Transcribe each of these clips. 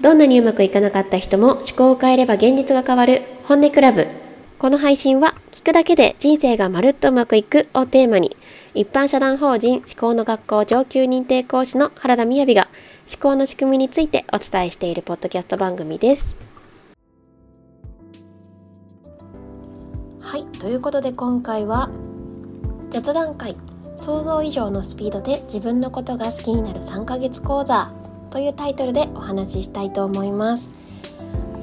どんなにうまくいかなかった人も思考を変えれば現実が変わる本音クラブ。この配信は聞くだけで人生がまるっとうまくいくをテーマに一般社団法人思考の学校上級認定講師の原田みやびが思考の仕組みについてお伝えしているポッドキャスト番組です。はいということで今回は雑談会。想像以上のスピードで自分のことが好きになる3ヶ月講座。というタイトルでお話ししたいと思います。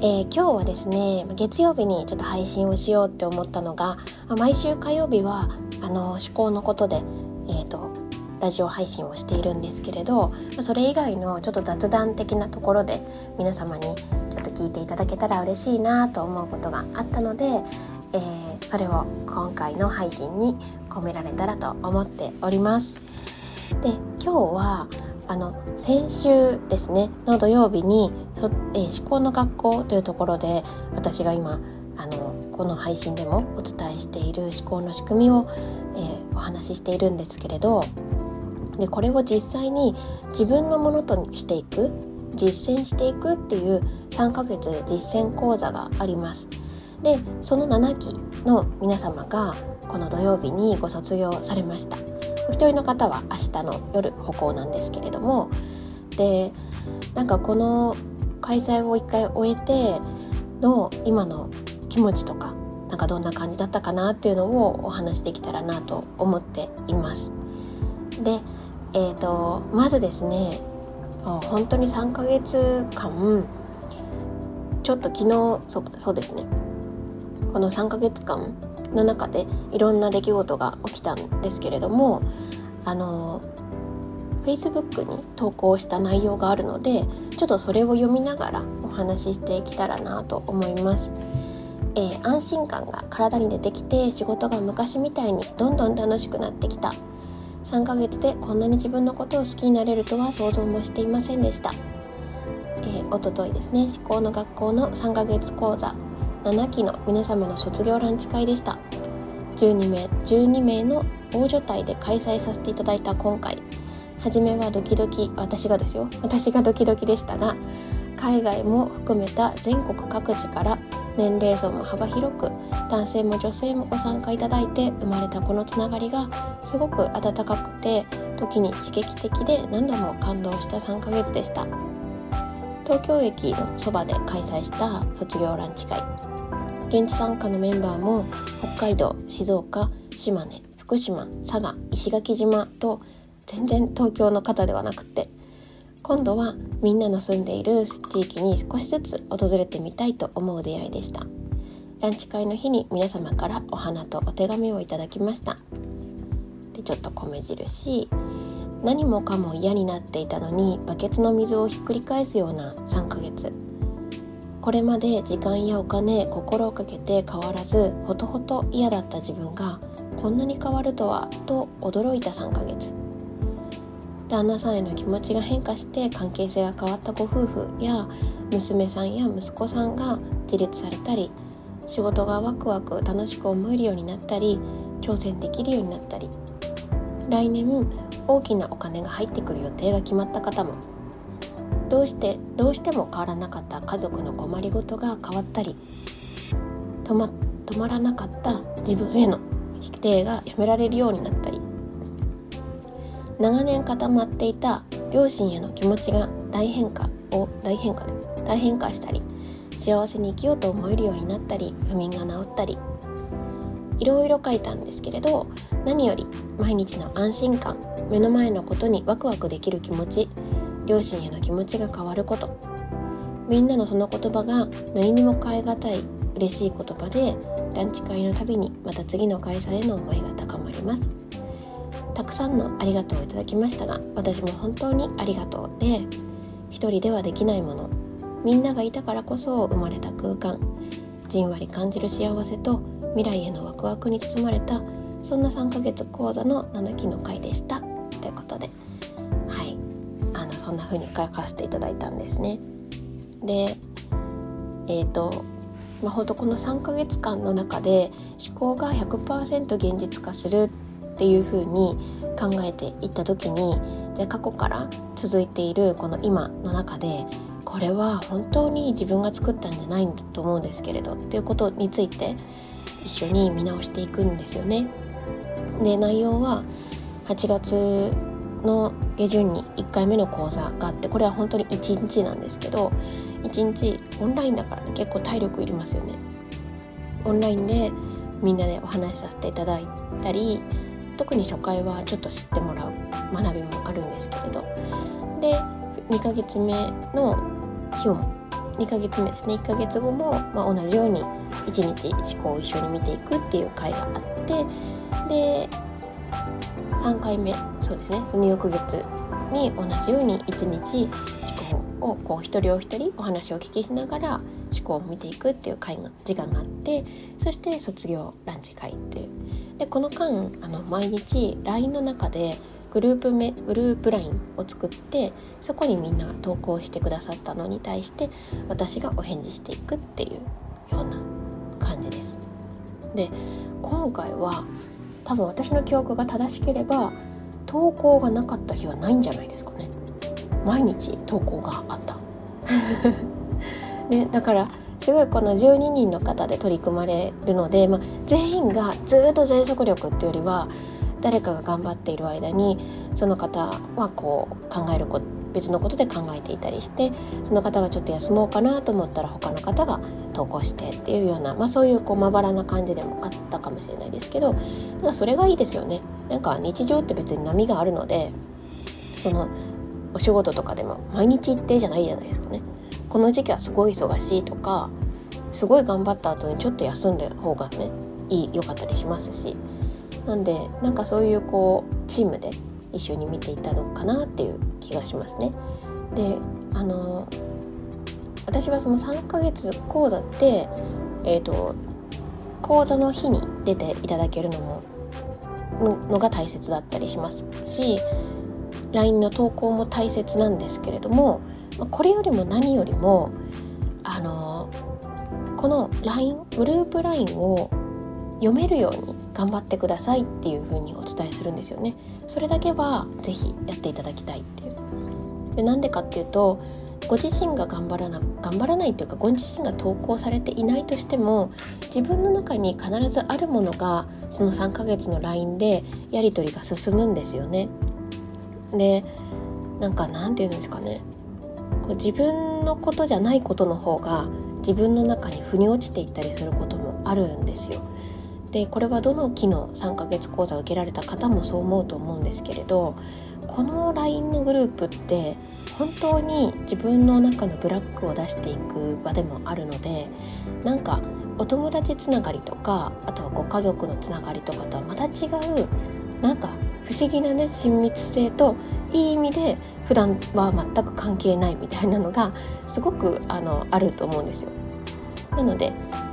えー、今日はですね月曜日にちょっと配信をしようって思ったのが毎週火曜日はあの思考のことで、えーと、ラジオ配信をしているんですけれどそれ以外のちょっと雑談的なところで皆様にちょっと聞いていただけたら嬉しいなと思うことがあったので、えー、それを今回の配信に込められたらと思っております。で今日はあの先週ですねの土曜日にそ、えー、思考の学校というところで私が今あのこの配信でもお伝えしている思考の仕組みを、えー、お話ししているんですけれどでこれを実際に自分のものとしていく実践していくっていう3ヶ月実践講座があります。でその7期の皆様がこの土曜日にご卒業されました。お一人の方は明日の夜歩行なんですけれどもでなんかこの開催を一回終えての今の気持ちとかなんかどんな感じだったかなっていうのをお話しできたらなと思っています。で、えーと、まずですね本当に3ヶ月間ちょっと昨日そうそうですねこの3ヶ月間の中でいろんな出来事が起きたんですけれどもあの Facebook に投稿した内容があるのでちょっとそれを読みながらお話ししていけたらなと思います。えー、安心感が体に出てきて仕事が昔みたいにどんどん楽しくなってきた。3ヶ月でこんなに自分のことを好きになれるとは想像もしていませんでした、えー、おとといですね思考の学校の3ヶ月講座。7期の皆様の卒業ランチ会でした。12名12名の大所帯で開催させていただいた今回。初めはドキドキ私がですよ。私がドキドキでしたが海外も含めた全国各地から年齢層も幅広く男性も女性もご参加いただいて生まれたこのつながりがすごく温かくて時に刺激的で何度も感動した3ヶ月でした。東京駅のそばで開催した卒業ランチ会。現地参加のメンバーも北海道静岡島根福島佐賀石垣島と全然東京の方ではなくて今度はみんなの住んでいる地域に少しずつ訪れてみたいと思う出会いでした。ランチ会の日に皆様からお花とお手紙をいただきました。でちょっと米印。何もかも嫌になっていたのにバケツの水をひっくり返すような3ヶ月。これまで時間やお金心をかけて変わらずほとほと嫌だった自分がこんなに変わるとはと驚いた3ヶ月。旦那さんへの気持ちが変化して関係性が変わったご夫婦や娘さんや息子さんが自立されたり仕事がワクワク楽しく思えるようになったり挑戦できるようになったり。来年大きなお金が入ってくる予定が決まった方もどうしてどうしても変わらなかった家族の困りごとが変わったり止ま止まらなかった自分への否定がやめられるようになったり長年固まっていた両親への気持ちが大変化を大変化で大変化したり幸せに生きようと思えるようになったり不眠が治ったりいろいろ書いたんですけれど何より毎日の安心感目の前のことにワクワクできる気持ち両親への気持ちが変わること。みんなのその言葉が何にも変え難い嬉しい言葉でランチ会のたびにまた次の開催への思いが高まります。たくさんのありがとうをいただきましたが私も本当にありがとうで一人ではできないもの。みんながいたからこそ生まれた空間。じんわり感じる幸せと未来へのワクワクに包まれたそんな3ヶ月講座の7期の会でしたということではいあのそんな風に書かせていただいたんですね。でえっ、ー、とまあ、ほんとこの3ヶ月間の中で思考が100%現実化するっていう風に考えていった時にじゃ過去から続いているこの今の中でこれは本当に自分が作ったんじゃないんだと思うんですけれどっていうことについて一緒に見直していくんですよね。で内容は8月の下旬に1回目の講座があってこれは本当に1日なんですけど1日オンラインだから、ね、結構体力いりますよね。オンラインでみんなでお話しさせていただいたり特に初回はちょっと知ってもらう学びもあるんですけれどで2ヶ月目の日も2ヶ月目ですね1ヶ月後も、まあ、同じように1日思考を一緒に見ていくっていう回があってで3回目そうですねその翌月に同じように1日思考をこう一人お一人お話をお聞きしながら思考を見ていくっていう会が時間があってそして卒業ランチ会っていうでこの間あの毎日 LINE の中でグループめグループ LINE を作ってそこにみんなが投稿してくださったのに対して私がお返事していくっていうような感じです。で今回は多分私の記憶が正しければ投稿がなかった日はないんじゃないですかね。毎日投稿があった。ね、だからすごいこの12人の方で取り組まれるので、まあ、全員がずっと全速力っていうよりは誰かが頑張っている間にその方はこう考えること別のことで考えていたりしてその方がちょっと休もうかなと思ったら他の方が投稿してっていうような、まあ、そういうこうまばらな感じでもあったかもしれないですけどただそれがいいですよね。なんか日常って別に波があるのでそのお仕事とかでも毎日行ってじゃないじゃないですかね。この時期はすごい忙しいとかすごい頑張った後にちょっと休んだ方がねいい良かったりしますしなんでなんかそういうこうチームで一緒に見ていたのかなっていう気がしますね。であの私はその3ヶ月講座ってえ、ー、と講座の日に出ていただけるのものが大切だったりしますし LINE の投稿も大切なんですけれどもこれよりも何よりもあのこの LINE グループ LINE を読めるように頑張ってくださいっていう風にお伝えするんですよねそれだけは是非やっていただきたいっていう。でなんでかっていうとご自身が頑張らな頑張らないっていうかご自身が投稿されていないとしても自分の中に必ずあるものがその3ヶ月の LINE でやり取りが進むんですよね。でなんかなんて言うんですかね。こう自分のことじゃないことの方が自分の中に腑に落ちていったりすることもあるんですよ。でこれはどの期の3ヶ月講座を受けられた方もそう思うと思うんですけれどこの LINE のグループって本当に自分の中のブラックを出していく場でもあるのでなんかお友達つながりとかあとはご家族のつながりとかとはまた違うなんか不思議なね親密性といい意味で普段は全く関係ないみたいなのがすごくあのあると思うんですよ。なので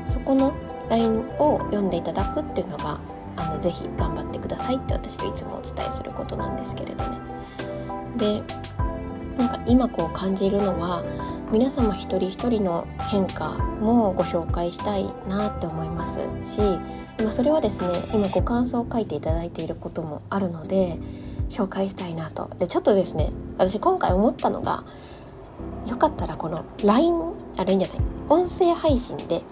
そこの LINE を読んでいただくっていうのがあのぜひ頑張ってくださいって私がいつもお伝えすることなんですけれどね。でなんか今こう感じるのは皆様一人一人の変化もご紹介したいなって思いますし、まあ、それはですね今ご感想を書いていただいていることもあるので紹介したいなとでちょっとですね私今回思ったのがよかったらこの LINE あ LINE じゃない音声配信で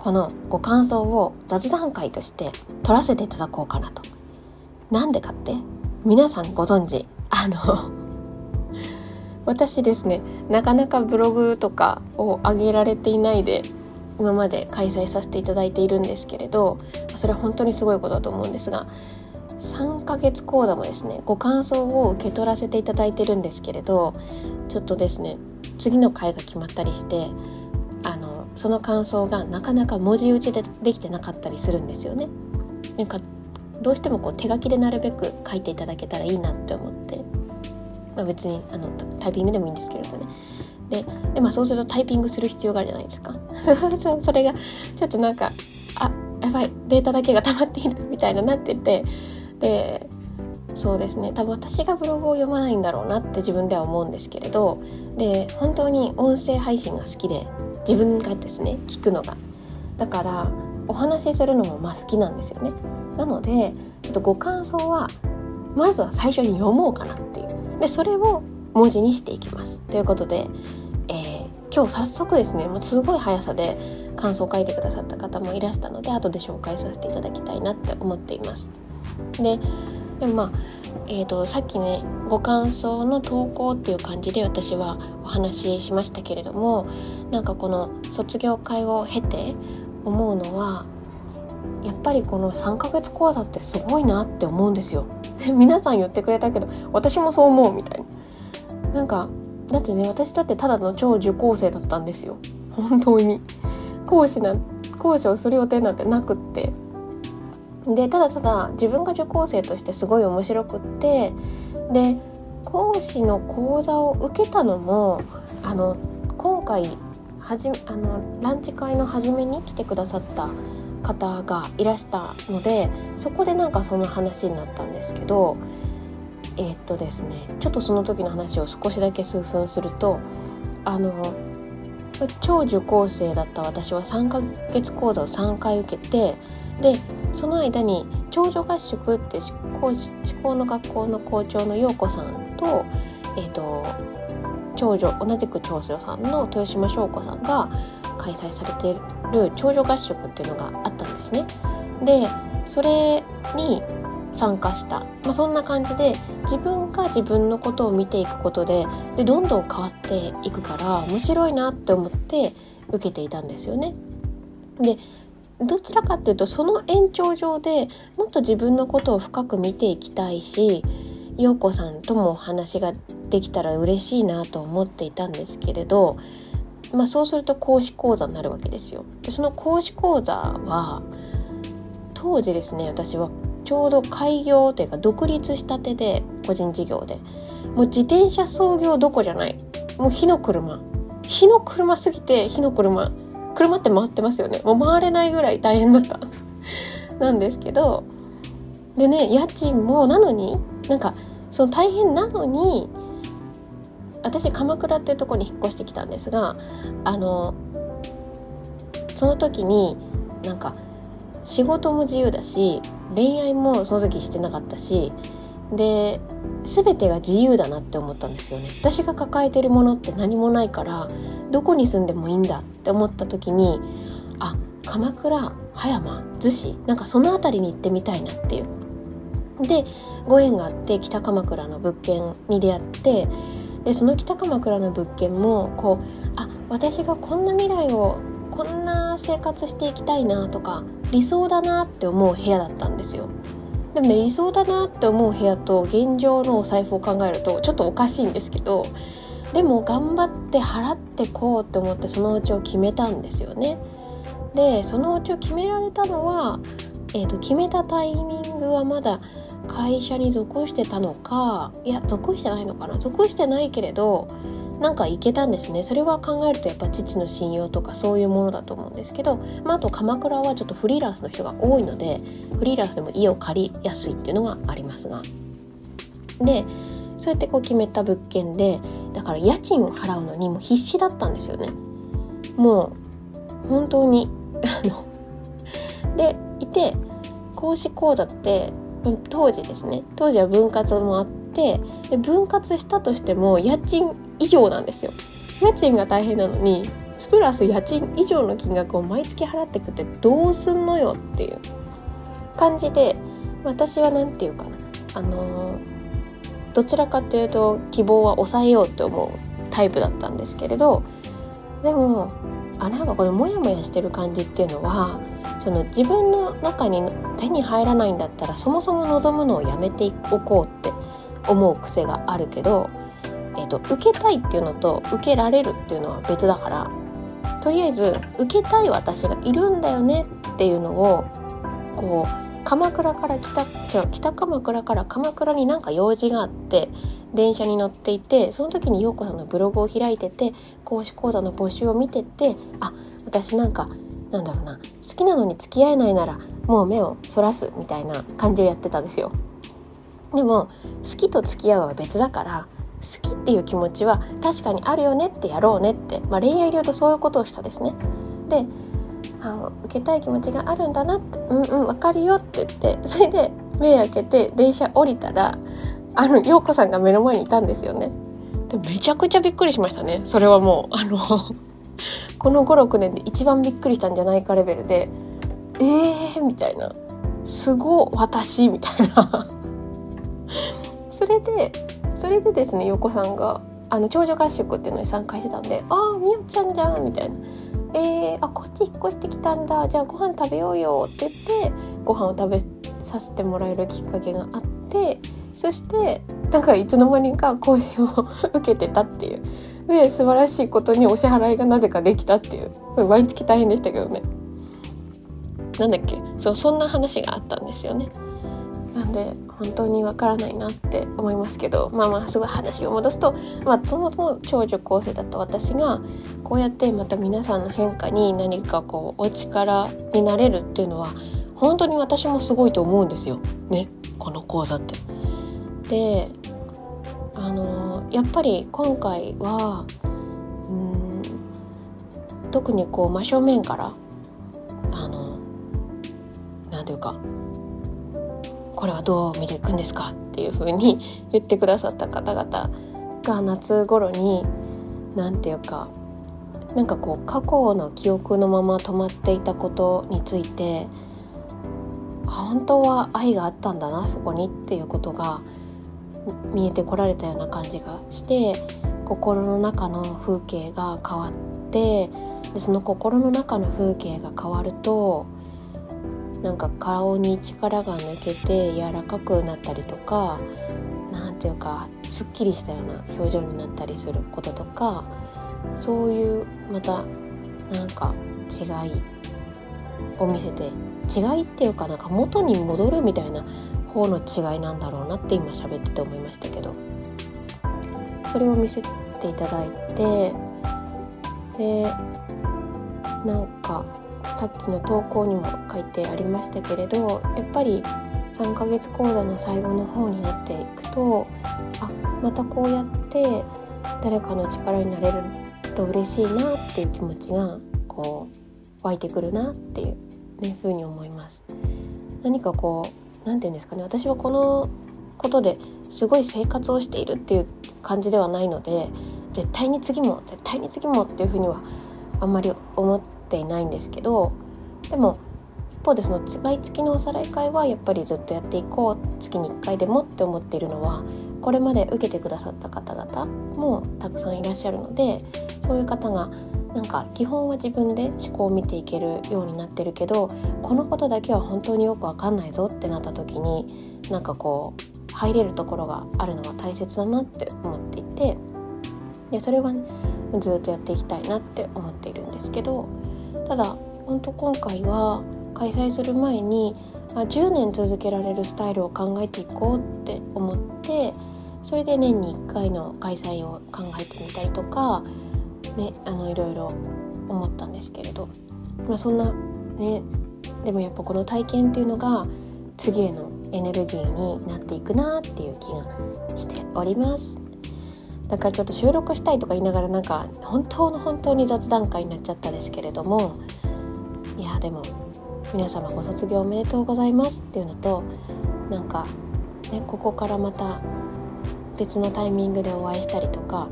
このご感想を雑談会として取らせていただこうかなと。なんでかって？皆さんご存知？あの私ですね。なかなかブログとかを上げられていないで今まで開催させていただいているんですけれどそれは本当にすごいことだと思うんですが3ヶ月講座もですねご感想を受け取らせていただいてるんですけれどちょっとですね次の回が決まったりしてその感想がなかなか文字打ちでできてなかったりするんですよね。なんかどうしてもこう手書きでなるべく書いていただけたらいいなって思って、まあ、別にあのタイピングでもいいんですけれどね。でで、まあ、そうするとタイピングする必要があるじゃないですか。そそれがちょっとなんかあやばいデータだけが溜まっているみたいななってて。でそうですね。多分私がブログを読まないんだろうなって自分では思うんですけれど。で本当に音声配信が好きで自分がですね聞くのが。だからお話しするのもまあ好きなんですよね。なのでちょっとご感想はまずは最初に読もうかなっていう。でそれを文字にしていきます。ということで、えー、今日早速ですねもうすごい速さで感想を書いてくださった方もいらしたので後で紹介させていただきたいなって思っています。ででもまあえーと、さっきねご感想の投稿っていう感じで私はお話ししましたけれどもなんかこの卒業会を経て思うのはやっぱりこの3ヶ月講座ってすごいなって思うんですよ。皆さん言ってくれたけど私もそう思うみたいな。なんかだってね私だってただの超受講生だったんですよ。本当に講師な講師をする予定なんてなくってでただただ自分が受講生としてすごい面白くってで講師の講座を受けたのもあの今回はじあのランチ会の初めに来てくださった方がいらしたのでそこでなんかその話になったんですけどえー、っとですねちょっとその時の話を少しだけ数分するとあの超受講生だった私は3ヶ月講座を3回受けてでその間に長女合宿って思考の学校の校長の陽子さんと,、えーと、長女同じく長女さんの豊島翔子さんが開催されている長女合宿っていうのがあったんですね。でそれに参加した、まあ、そんな感じで自分が自分のことを見ていくことででどんどん変わっていくから面白いなって思って受けていたんですよね。でどちらかっていうとその延長上でもっと自分のことを深く見ていきたいし陽子さんともお話ができたら嬉しいなと思っていたんですけれど、まあ、そうすると講師講座になるわけですよ。でその講師講座は当時ですね私はちょうど開業というか独立したてで個人事業でもう自転車操業どこじゃないもう火の車火の車すぎて火の車車って回ってますよね。もう回れないぐらい大変だった。なんですけどでね家賃もなのになんかその大変なのに私鎌倉っていうとこに引っ越してきたんですがあのその時になんか仕事も自由だし恋愛もその時してなかったしで全てが自由だなって思ったんですよね。私が抱えてるものって何もないからどこに住んでもいいんだって思った時にあ鎌倉葉山逗子なんかその辺りに行ってみたいなっていう。でご縁があって北鎌倉の物件に出会ってでその北鎌倉の物件もこうあ私がこんな未来をこんな生活していきたいなとか理想だなって思う部屋だったんですよ。でもね理想だなって思う部屋と現状のお財布を考えるとちょっとおかしいんですけどでも頑張って払ってこうって思ってそのうちを決めたんですよね。でそのうちを決められたのは、えーと、決めたタイミングはまだ会社に属してたのかいや属してないのかな？属してないけれどなんか行けたんですね。それは考えるとやっぱ父の信用とかそういうものだと思うんですけど、まあ、あと鎌倉はちょっとフリーランスの人が多いのでフリーランスでも家を借りやすいっていうのがありますが。でそうやってこう決めた物件でだから家賃を払うのにも必死だったんですよね。もう本当にでいて講師講座って当時ですね。当時は分割もあってで分割したとしても家賃以上なんですよ。家賃が大変なのにプラス家賃以上の金額を毎月払ってくってどうすんのよっていう。感じで私は何て言うかな。あのどちらかというと希望は抑えようって思うタイプだったんですけれどでもあなんかこのモヤモヤしてる感じっていうのはその自分の中に手に入らないんだったらそもそも望むのをやめておこうって思う癖があるけど、えーと、受けたいっていうのと受けられるっていうのは別だからとりあえず受けたい私がいるんだよねっていうのをこう鎌倉から北違う北鎌倉から鎌倉になんか用事があって電車に乗っていてその時に陽子さんのブログを開いてて講師講座の募集を見ててあ私なんかなんだろうな好きなのに付き合えないならもう目をそらすみたいな感じをやってたんですよ。でも好きと付き合うは別だから好きっていう気持ちは確かにあるよねってやろうねって、まあ、恋愛で言うとそういうことをしたですね。であの受けたい気持ちがあるんだなってうんうん分かるよって言ってそれで目開けて電車降りたらあの陽子さんが目の前にいたんですよね。でめちゃくちゃびっくりしましたねそれはもうあの この56年で一番びっくりしたんじゃないかレベルでえーみたいなすご私みたいなそれでそれでですね横さんがあの長女合宿っていうのに参加してたんで「ああみおちゃんじゃん」みたいな「えー、あこっち引っ越してきたんだ。じゃあご飯食べようよ」って言ってご飯を食べさせてもらえるきっかけがあってそしてなんかいつの間にか講師を受けてたっていう。で素晴らしいことにお支払いがなぜかできたっていう。毎月大変でしたけどね。なんだっけ？そうそんな話があったんですよね。なんで本当にわからないなって思いますけどまあまあすごい話を戻すとまあともとも長女高生だった私がこうやってまた皆さんの変化に何かこうお力になれるっていうのは本当に私もすごいと思うんですよねこの講座って。であのやっぱり今回はうん特にこう真正面からあのなんていうかこれはどう見ていくんですかっていう風に言ってくださった方々が夏頃に何て言うかなんかこう過去の記憶のまま止まっていたことについて本当は愛があったんだなそこにっていうことが見えてこられたような感じがして心の中の風景が変わってでその心の中の風景が変わるとなんか顔に力が抜けて柔らかくなったりとか何ていうかすっきりしたような表情になったりすることとかそういうまたなんか違いを見せて違いっていうかなんか元に戻るみたいな方の違いなんだろうなって今喋ってて思いましたけどそれを見せていただいてでなんかさっきの投稿にも書いてありましたけれどやっぱり3ヶ月講座の最後の方になっていくとあまたこうやって誰かの力になれると嬉しいなっていう気持ちがこう湧いてくるなっていう、ね、ふうに思います。何かこう何て言うんですかね私はこのことですごい生活をしているっていう感じではないので絶対に次も絶対に次もっていうふうにはあんまり思ってていないんですけどでも一方でその毎月のおさらい会はやっぱりずっとやっていこう月に1回でもって思っているのはこれまで受けてくださった方々もたくさんいらっしゃるのでそういう方がなんか基本は自分で思考を見ていけるようになってるけどこのことだけは本当によく分かんないぞってなった時になんかこう入れるところがあるのは大切だなって思っていてでそれは、ね、ずっとやっていきたいなって思っているんですけどただ本当今回は開催する前にあ10年続けられるスタイルを考えていこうって思ってそれで年に1回の開催を考えてみたりとかねあのいろいろ思ったんですけれど、まあ、そんなねでもやっぱこの体験っていうのが次へのエネルギーになっていくなっていう気がしております。だからちょっと収録したいとか言いながらなんか本当の本当に雑談会になっちゃったですけれどもいやでも皆様ご卒業おめでとうございますっていうのとなんかねここからまた別のタイミングでお会いしたりとか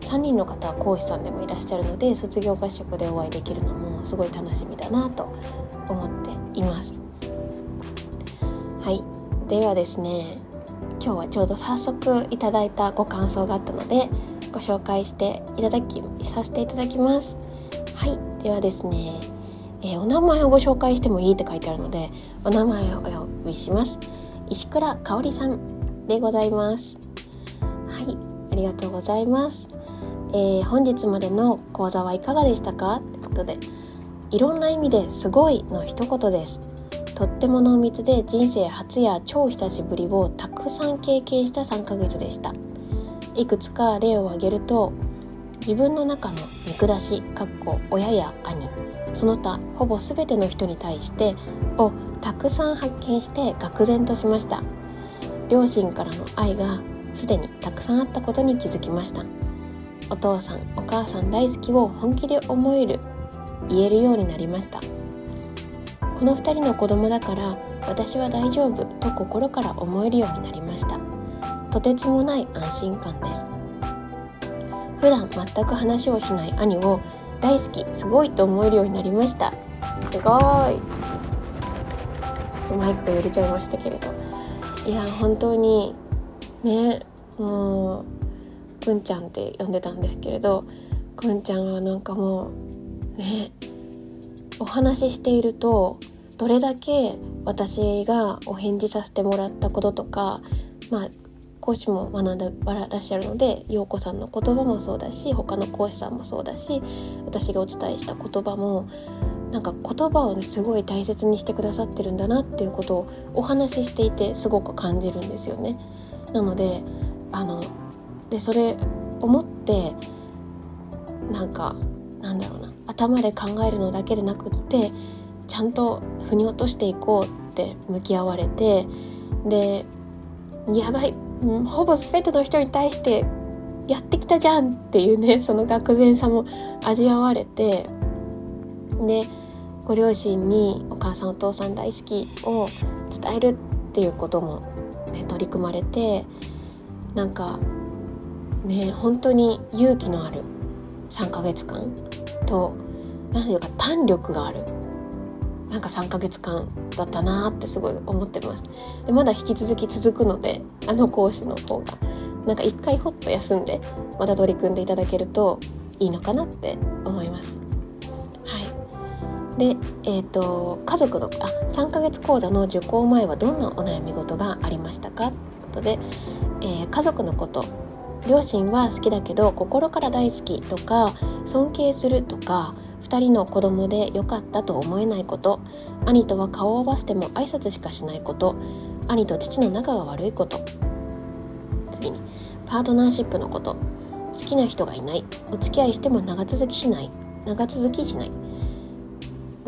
3人の方は講師さんでもいらっしゃるので卒業合宿でお会いできるのもすごい楽しみだなと思っています。はい。ではですね今日はちょうど早速いただいたご感想があったのでご紹介していただきさせていただきます。はいではですね、えー、お名前をご紹介してもいいって書いてあるのでお名前をお呼びします。石倉香織さんでございます。はいありがとうございます。えー、本日までの講座はいかがでしたか？ってことでいろんな意味ですごいの一言です。とっても濃密で人生初や超久しぶりをたくさん経験した3ヶ月でした。いくつか例を挙げると自分の中の見下しかっこ親や兄その他ほぼ全ての人に対してをたくさん発見して愕然としました。両親からの愛がすでにたくさんあったことに気づきました。お父さんお母さん大好きを本気で思える言えるようになりました。この2人の子供だから私は大丈夫と心から思えるようになりました。とてつもない安心感です。普段全く話をしない兄を大好きすごいと思えるようになりました。すごい。マイクが揺れちゃいましたけれどいや本当にねもうくんちゃんって呼んでたんですけれどくんちゃんはなんかもうねお話ししているとどれだけ私がお返事させてもらったこととかまあ講師も学んでらっしゃるので陽子さんの言葉もそうだし他の講師さんもそうだし私がお伝えした言葉もなんか言葉をねすごい大切にしてくださってるんだなっていうことをお話ししていてすごく感じるんですよね。なのであのでそれ思ってなんかなんだろうな頭で考えるのだけでなくってゃんと腑に落としていこうって向き合われてでやばい、ほぼ全ての人に対してやってきたじゃんっていうね その愕然さも味わわれてでご両親にお母さんお父さん大好きを伝えるっていうことも、ね、取り組まれてなんかね本当に勇気のある3ヶ月間と何ていうか弾力があるなんか3ヶ月間だったなってすごい思ってます。でまだ引き続き続くのであの講師の方がなんか一回ほっと休んでまた取り組んでいただけるといいのかなって思います。はい。でえっ、ー、と家族のあ3ヶ月講座の受講前はどんなお悩み事がありましたか？ということで、えー、家族のこと。両親は好きだけど心から大好きとか尊敬するとか2人の子供で良かったと思えないこと。兄とは顔を合わせても挨拶しかしないこと。兄と父の仲が悪いこと。次にパートナーシップのこと。好きな人がいない。お付き合いしても長続きしない。長続きしない。も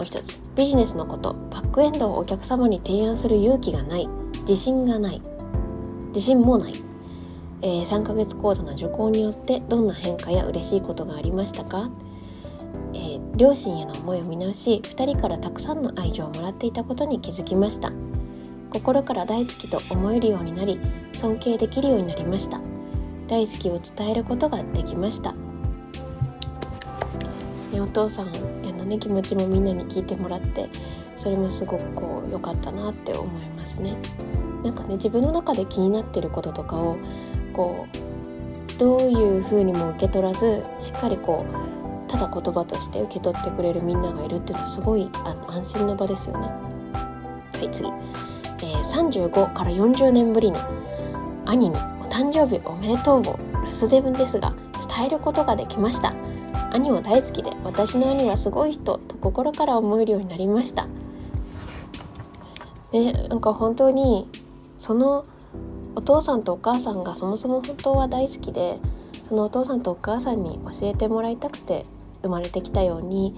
う一つ。ビジネスのこと。バックエンドをお客様に提案する勇気がない。自信がない。自信もない、えー、3ヶ月講座の受講によってどんな変化や嬉しいことがありましたか？両親への思いを見直し2人からたくさんの愛情をもらっていたことに気づきました。心から大好きと思えるようになり尊敬できるようになりました。大好きを伝えることができました、ね、お父さんへのね気持ちもみんなに聞いてもらってそれもすごくこう良かったなって思いますね。なんかね自分の中で気になってることとかをこうどういう風にも受け取らずしっかりこうただ言葉として受け取ってくれるみんながいるっていうのはすごいあの安心の場ですよね。はい次、えー、35から40年ぶりに兄に「お誕生日おめでとう」を留守電ですが伝えることができました。兄は大好きで私の兄はすごい人と心から思えるようになりました。ねなんか本当にそのお父さんとお母さんがそもそも本当は大好きでそのお父さんとお母さんに教えてもらいたくて生まれてきたように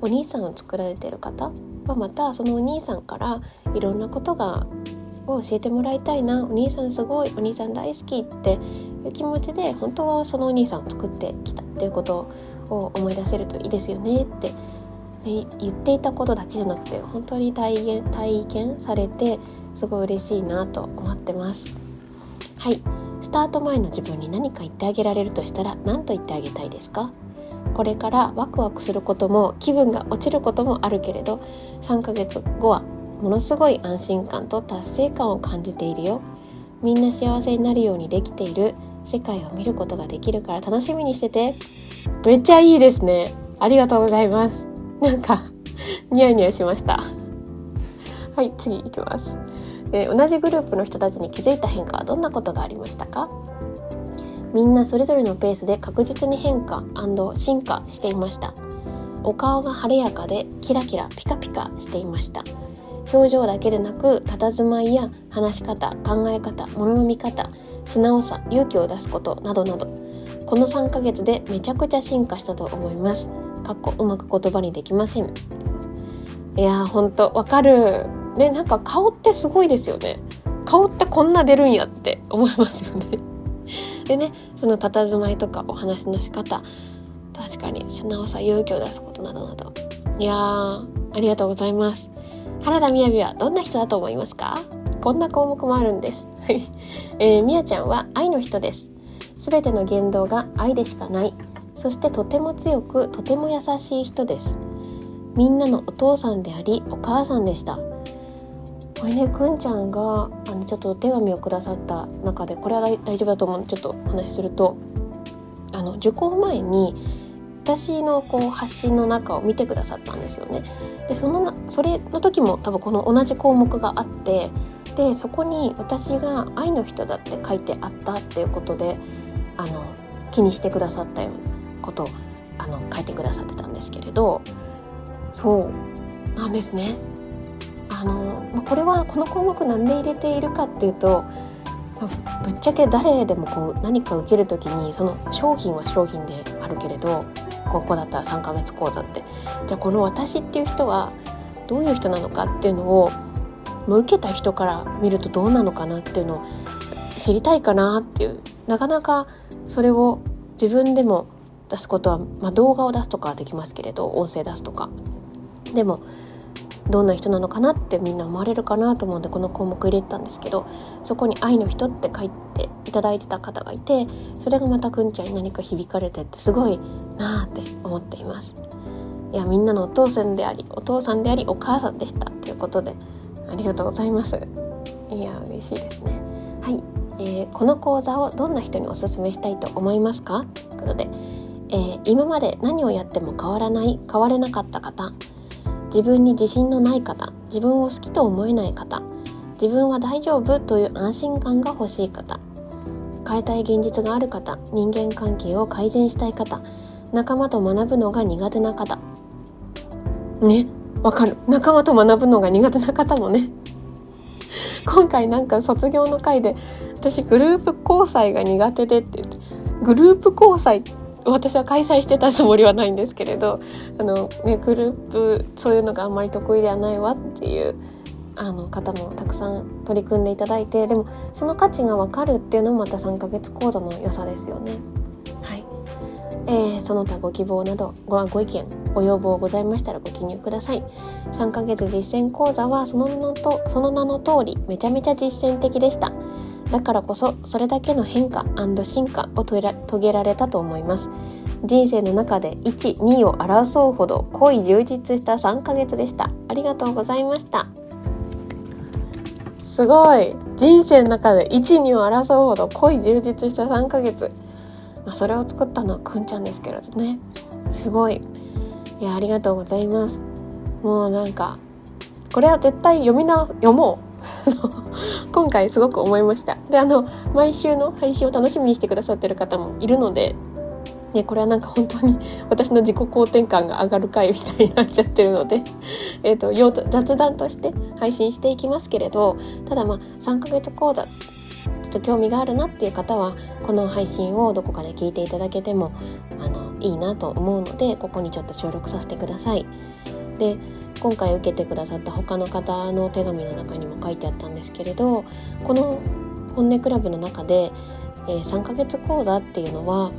お兄さんを作られてる方はまたそのお兄さんからいろんなことがを教えてもらいたいなお兄さんすごいお兄さん大好きっていう気持ちで本当はそのお兄さんを作ってきたっていうことを思い出せるといいですよねって言っていたことだけじゃなくて本当に体験体験されてすごい嬉しいなと思ってます。はい。スタート前の自分に何か言ってあげられるとしたら何と言ってあげたいですか？これからワクワクすることも気分が落ちることもあるけれど3ヶ月後はものすごい安心感と達成感を感じているよ。みんな幸せになるようにできている。世界を見ることができるから楽しみにしてて。めっちゃいいですね。ありがとうございます。なんかニヤニヤしました。はい次いきます、えー、同じグループの人たちに気づいた変化はどんなことがありましたか？みんなそれぞれのペースで確実に変化進化していました。お顔が晴れやかでキラキラピカピカしていました。表情だけでなく佇まいや話し方考え方物の見方素直さ勇気を出すことなどなど。この3ヶ月でめちゃくちゃ進化したと思います。かっこうまく言葉にできません。いやーほんとわかる。ねなんか顔ってすごいですよね。顔ってこんな出るんやって思いますよね。でねその佇まいとかお話の仕方確かに素直さ勇気を出すことなどなど。いやーありがとうございます。原田みやびはどんな人だと思いますか？こんな項目もあるんです。えー、みやちゃんは愛の人です。全ての言動が愛でしかない。そしてとても強くとても優しい人です。みんなのお父さんでありお母さんでした。これねくんちゃんがあのちょっとお手紙をくださった中でこれは大丈夫だと思うちょっとお話しするとあの受講前に私のこう発信の中を見てくださったんですよね。でそのそれの時も多分この同じ項目があってでそこに私が「愛の人だ」って書いてあったっていうことであの気にしてくださったようなことをあの書いてくださってたんですけれどそうなんですね。あのまあ、これはこの項目何で入れているかっていうとまぶっちゃけ誰でもこう何か受ける時にその商品は商品であるけれど高校だったら3ヶ月講座って。じゃあこの私っていう人はどういう人なのかっていうのをもう受けた人から見るとどうなのかなっていうのを知りたいかなっていう。なかなかそれを自分でも出すことは、まあ、動画を出すとかはできますけれど音声出すとか。でもどんな人なのかなってみんな思われるかなと思うんでこの項目入れてたんですけどそこに「愛の人」って書いていただいてた方がいてそれがまたくんちゃんに何か響かれてってすごいなあって思っています。いやみんなのお父さんでありお父さんでありお母さんでしたということでありがとうございます。いや嬉しいですね。はい、えー、この講座をどんな人におすすめしたいと思いますか？ということで、えー、今まで何をやっても変わらない変われなかった方自分に自信のない方自分を好きと思えない方自分は大丈夫という安心感が欲しい方変えたい現実がある方人間関係を改善したい方仲間と学ぶのが苦手な方。ねわかる。仲間と学ぶのが苦手な方もね。今回なんか卒業の回で私グループ交際が苦手でって言ってグループ交際って私は開催してたつもりはないんですけれどあの、ね、グループそういうのがあんまり得意ではないわっていうあの方もたくさん取り組んでいただいてでもその価値が分かるっていうのもまた3ヶ月講座の良さですよね。はい。えー、その他ご希望などごご意見ご要望ございましたらご記入ください。3ヶ月実践講座はその名のとその名の通りめちゃめちゃ実践的でした。だからこそそれだけの変化進化を遂げられたと思います。人生の中で12を争うほど濃い充実した3ヶ月でした。ありがとうございました。すごい。人生の中で12を争うほど濃い充実した3ヶ月、まあ、それを作ったのはくんちゃんですけどね。すごい。いやありがとうございます。もうなんかこれは絶対読みな読もう。今回すごく思いましたであの毎週の配信を楽しみにしてくださってる方もいるのでね、これはなんか本当に私の自己肯定感が上がる回みたいになっちゃってるので えと雑談として配信していきますけれどただまあ3ヶ月講座ちょっと興味があるなっていう方はこの配信をどこかで聞いていただけてもあのいいなと思うのでここにちょっと収録させてください。で今回受けてくださった他の方の手紙の中にも書いてあったんですけれどこの本音クラブの中で、えー、3ヶ月講座っていうのは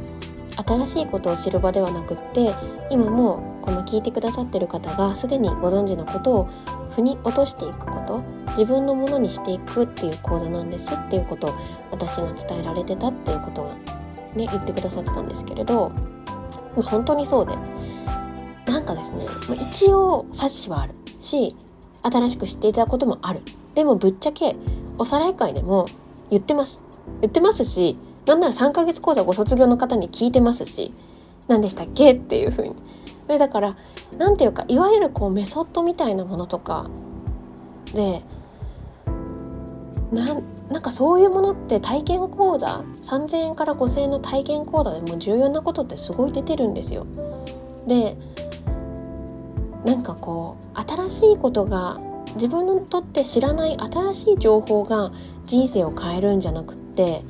新しいことを知る場ではなくって今もこの聞いてくださってる方がすでにご存知のことを腑に落としていくこと自分のものにしていくっていう講座なんですっていうことを私が伝えられてたっていうことがね言ってくださってたんですけれど、まあ、本当にそうでなんかですね一応察しはあるし新しく知っていただくこともある。でもぶっちゃけおさらい会でも言ってます。言ってますしなんなら3ヶ月講座ご卒業の方に聞いてますし何でしたっけっていう風に。でだから何ていうかいわゆるこうメソッドみたいなものとかでなんかそういうものって体験講座3,000円から5,000円の体験講座でも重要なことってすごい出てるんですよ。でなんかこう新しいことが自分にとって知らない新しい情報が人生を変えるんじゃなくって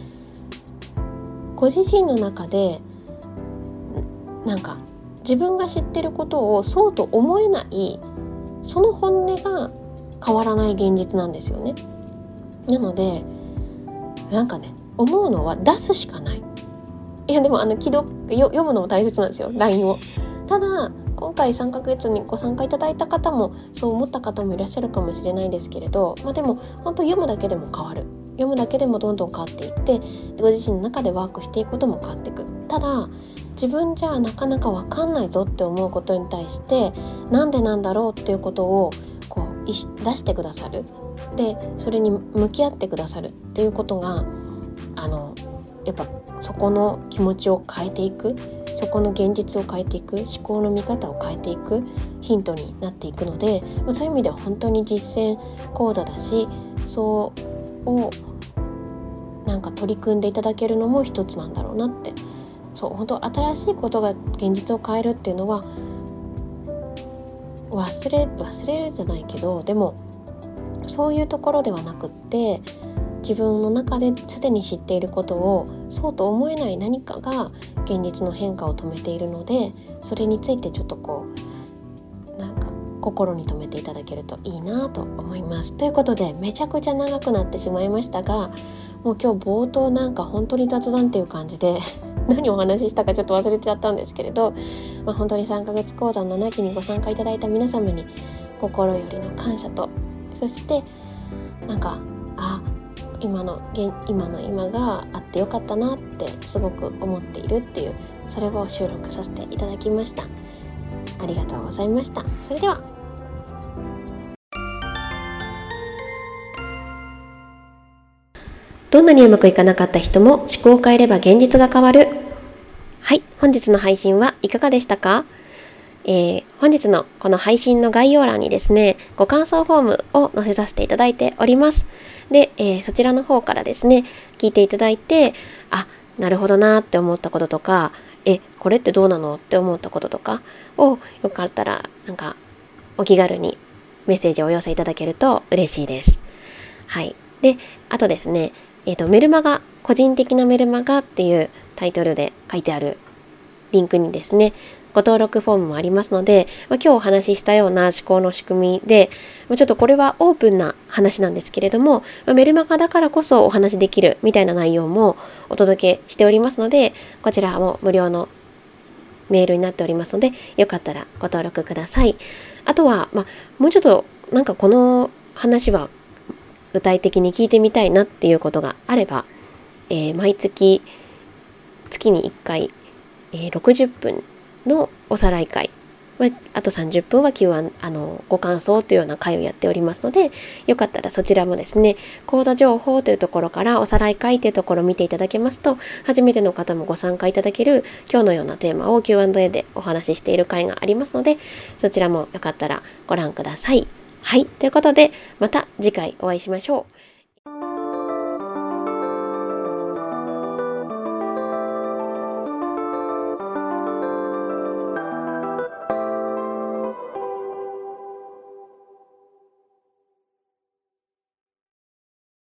ご自身の中でなんか自分が知ってることをそうと思えないその本音が変わらない現実なんですよね。なのでなんかね思うのは出すしかない。いやでもあの既読読むのも大切なんですよ LINE を。ただ今回3ヶ月にご参加いただいた方もそう思った方もいらっしゃるかもしれないですけれど、まあ、でも本当読むだけでも変わる。読むだけでもどんどん変わっていってご自身の中でワークしていくことも変わっていく。ただ自分じゃなかなか分かんないぞって思うことに対してなんでなんだろうっていうことをこう出してくださる。でそれに向き合ってくださる。っていうことがあのやっぱそこの気持ちを変えていく。そこの現実を変えていく思考の見方を変えていくヒントになっていくのでそういう意味では本当に実践講座だしそうをなんか取り組んでいただけるのも一つなんだろうなって。そう本当新しいことが現実を変えるっていうのは忘れ忘れるじゃないけどでもそういうところではなくって自分の中ですでに知っていることをそうと思えない何かが現実の変化を止めているのでそれについてちょっとこうなんか心に留めていただけるといいなと思います。ということでめちゃくちゃ長くなってしまいましたがもう今日冒頭なんか本当に雑談っていう感じで 何お話ししたかちょっと忘れちゃったんですけれど、まあ、本当に3ヶ月講座の7期にご参加いただいた皆様に心よりの感謝とそしてなんか今の現今の今があってよかったなってすごく思っているっていうそれを収録させていただきました。ありがとうございました。それでは。どんなにうまくいかなかった人も思考を変えれば現実が変わる。はい本日の配信はいかがでしたか？えー、本日のこの配信の概要欄にですね、ご感想フォームを載せさせていただいております。で、えー、そちらの方からですね、聞いていただいて、あ、なるほどなって思ったこととか、え、これってどうなのって思ったこととかをよかったら、なんか、お気軽にメッセージをお寄せいただけると嬉しいです。はい。で、あとですね、え、ー、と、メルマガ、個人的なメルマガっていうタイトルで書いてあるリンクにですね、ご登録フォームもありますので、まあ、今日お話ししたような思考の仕組みでま、ちょっとこれはオープンな話なんですけれども、メルマガだからこそお話しできるみたいな内容もお届けしておりますので、こちらも無料のメールになっておりますので、よかったらご登録ください。あとは、まあ、もうちょっとなんかこの話は具体的に聞いてみたいなっていうことがあれば、えー、毎月月に1回、えー、60分のおさらい会あと30分は Q&A あのご感想というような会をやっておりますのでよかったらそちらもですね講座情報というところからおさらい会というところを見ていただけますと初めての方もご参加いただける今日のようなテーマを Q&A でお話ししている会がありますのでそちらもよかったらご覧ください。はいということでまた次回お会いしましょう。